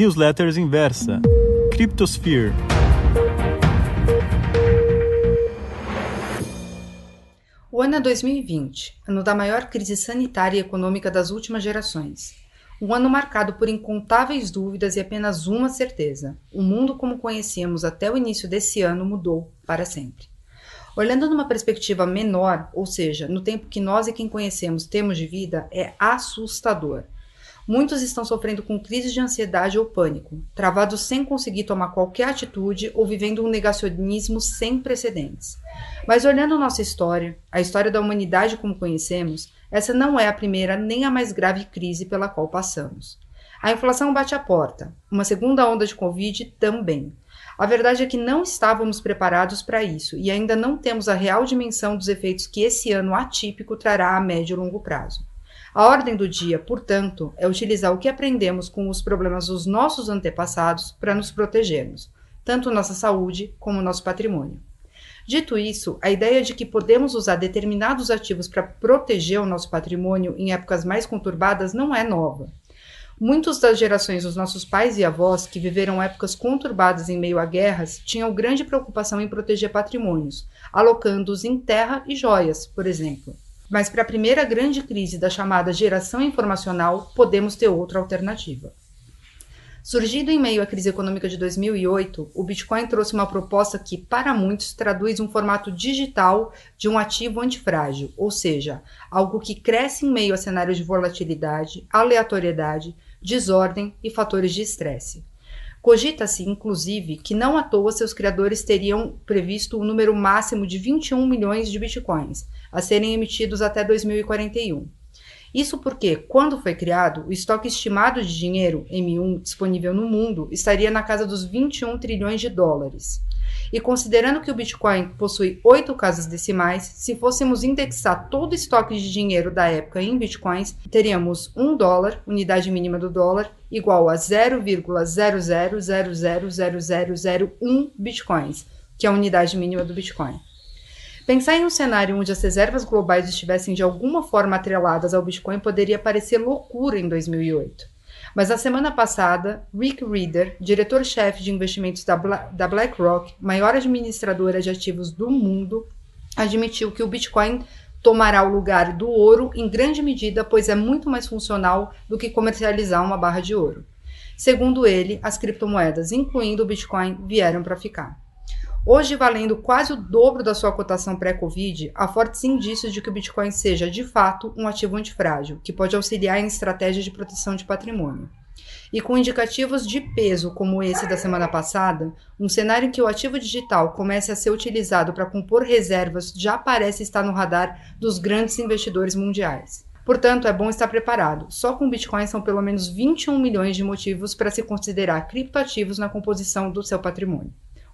Newsletters Inversa. Cryptosphere. O ano é 2020, ano da maior crise sanitária e econômica das últimas gerações. Um ano marcado por incontáveis dúvidas e apenas uma certeza: o mundo como conhecíamos até o início desse ano mudou para sempre. Olhando numa perspectiva menor, ou seja, no tempo que nós e quem conhecemos temos de vida, é assustador. Muitos estão sofrendo com crises de ansiedade ou pânico, travados sem conseguir tomar qualquer atitude ou vivendo um negacionismo sem precedentes. Mas olhando nossa história, a história da humanidade como conhecemos, essa não é a primeira nem a mais grave crise pela qual passamos. A inflação bate à porta, uma segunda onda de Covid também. A verdade é que não estávamos preparados para isso e ainda não temos a real dimensão dos efeitos que esse ano atípico trará a médio e longo prazo. A ordem do dia, portanto, é utilizar o que aprendemos com os problemas dos nossos antepassados para nos protegermos, tanto nossa saúde como nosso patrimônio. Dito isso, a ideia de que podemos usar determinados ativos para proteger o nosso patrimônio em épocas mais conturbadas não é nova. Muitas das gerações dos nossos pais e avós que viveram épocas conturbadas em meio a guerras tinham grande preocupação em proteger patrimônios, alocando-os em terra e joias, por exemplo. Mas para a primeira grande crise da chamada geração informacional, podemos ter outra alternativa. Surgido em meio à crise econômica de 2008, o Bitcoin trouxe uma proposta que, para muitos, traduz um formato digital de um ativo antifrágil, ou seja, algo que cresce em meio a cenários de volatilidade, aleatoriedade, desordem e fatores de estresse. Cogita-se, inclusive, que não à toa seus criadores teriam previsto o um número máximo de 21 milhões de bitcoins, a serem emitidos até 2041. Isso porque, quando foi criado, o estoque estimado de dinheiro M1 disponível no mundo estaria na casa dos 21 trilhões de dólares. E considerando que o Bitcoin possui oito casas decimais, se fôssemos indexar todo o estoque de dinheiro da época em Bitcoins, teríamos 1 dólar, unidade mínima do dólar, igual a 0,00000001 Bitcoins, que é a unidade mínima do Bitcoin. Pensar em um cenário onde as reservas globais estivessem de alguma forma atreladas ao Bitcoin poderia parecer loucura em 2008. Mas na semana passada, Rick Reader, diretor-chefe de investimentos da, Bla da BlackRock, maior administradora de ativos do mundo, admitiu que o Bitcoin tomará o lugar do ouro em grande medida, pois é muito mais funcional do que comercializar uma barra de ouro. Segundo ele, as criptomoedas, incluindo o Bitcoin, vieram para ficar. Hoje, valendo quase o dobro da sua cotação pré-Covid, há fortes indícios de que o Bitcoin seja, de fato, um ativo antifrágil, que pode auxiliar em estratégias de proteção de patrimônio. E com indicativos de peso como esse da semana passada, um cenário em que o ativo digital comece a ser utilizado para compor reservas já parece estar no radar dos grandes investidores mundiais. Portanto, é bom estar preparado. Só com Bitcoin são pelo menos 21 milhões de motivos para se considerar criptoativos na composição do seu patrimônio.